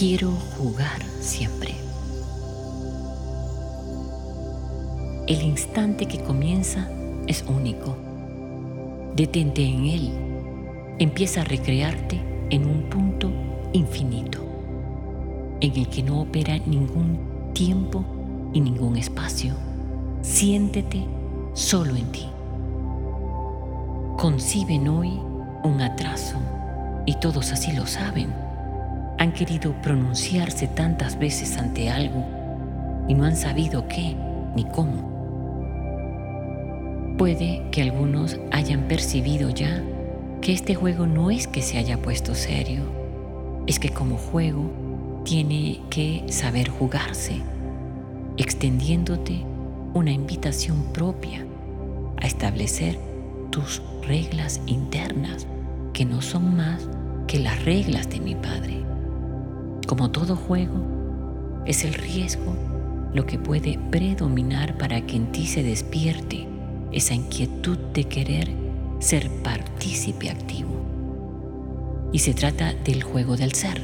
Quiero jugar siempre. El instante que comienza es único. Detente en él. Empieza a recrearte en un punto infinito, en el que no opera ningún tiempo y ningún espacio. Siéntete solo en ti. Conciben hoy un atraso, y todos así lo saben. Han querido pronunciarse tantas veces ante algo y no han sabido qué ni cómo. Puede que algunos hayan percibido ya que este juego no es que se haya puesto serio, es que como juego tiene que saber jugarse, extendiéndote una invitación propia a establecer tus reglas internas, que no son más que las reglas de mi Padre. Como todo juego, es el riesgo lo que puede predominar para que en ti se despierte esa inquietud de querer ser partícipe activo. Y se trata del juego del ser.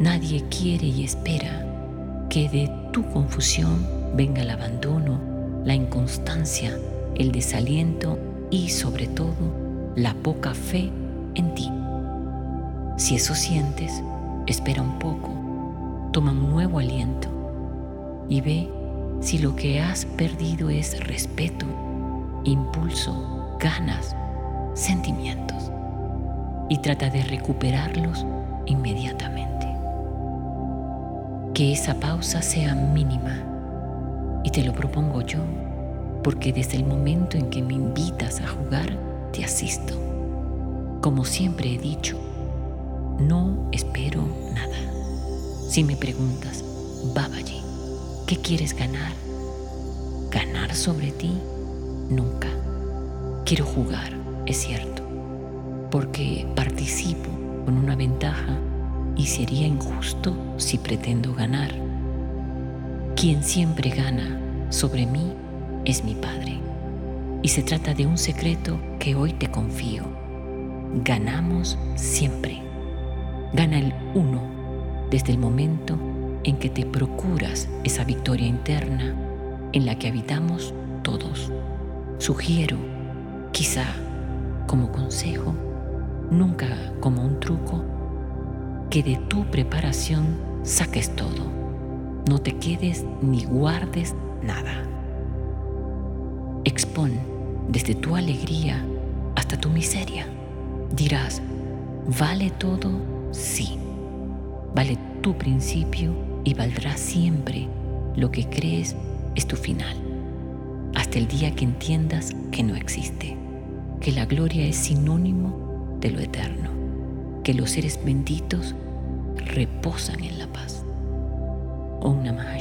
Nadie quiere y espera que de tu confusión venga el abandono, la inconstancia, el desaliento y sobre todo la poca fe en ti. Si eso sientes, espera un poco, toma un nuevo aliento y ve si lo que has perdido es respeto, impulso, ganas, sentimientos y trata de recuperarlos inmediatamente. Que esa pausa sea mínima y te lo propongo yo porque desde el momento en que me invitas a jugar, te asisto. Como siempre he dicho, no espero nada. Si me preguntas, Babaji, ¿qué quieres ganar? ¿Ganar sobre ti? Nunca. Quiero jugar, es cierto, porque participo con una ventaja y sería injusto si pretendo ganar. Quien siempre gana sobre mí es mi Padre. Y se trata de un secreto que hoy te confío. Ganamos siempre. Gana el uno desde el momento en que te procuras esa victoria interna en la que habitamos todos. Sugiero, quizá como consejo, nunca como un truco, que de tu preparación saques todo. No te quedes ni guardes nada. Expon desde tu alegría hasta tu miseria. Dirás, ¿vale todo? Sí. Vale tu principio y valdrá siempre lo que crees es tu final. Hasta el día que entiendas que no existe, que la gloria es sinónimo de lo eterno, que los seres benditos reposan en la paz. Om Namah.